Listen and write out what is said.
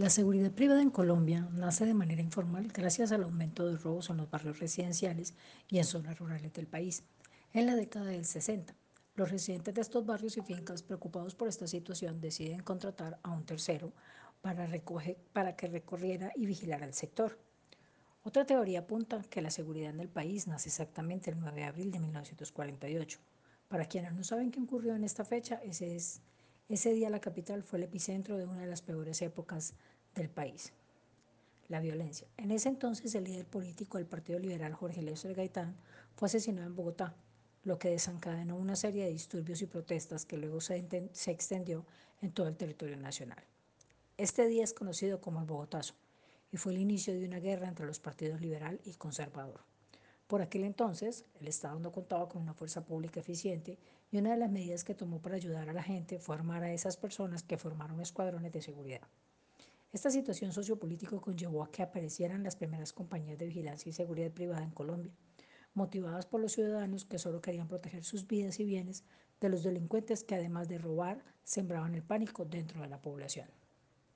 La seguridad privada en Colombia nace de manera informal gracias al aumento de robos en los barrios residenciales y en zonas rurales del país. En la década del 60, los residentes de estos barrios y fincas, preocupados por esta situación, deciden contratar a un tercero para, para que recorriera y vigilara el sector. Otra teoría apunta que la seguridad en el país nace exactamente el 9 de abril de 1948. Para quienes no saben qué ocurrió en esta fecha, ese, es, ese día la capital fue el epicentro de una de las peores épocas del país. La violencia. En ese entonces el líder político del Partido Liberal, Jorge Lester Gaitán, fue asesinado en Bogotá, lo que desencadenó una serie de disturbios y protestas que luego se, se extendió en todo el territorio nacional. Este día es conocido como el Bogotazo y fue el inicio de una guerra entre los partidos liberal y conservador. Por aquel entonces, el Estado no contaba con una fuerza pública eficiente y una de las medidas que tomó para ayudar a la gente fue armar a esas personas que formaron escuadrones de seguridad. Esta situación sociopolítica conllevó a que aparecieran las primeras compañías de vigilancia y seguridad privada en Colombia, motivadas por los ciudadanos que solo querían proteger sus vidas y bienes de los delincuentes que además de robar, sembraban el pánico dentro de la población.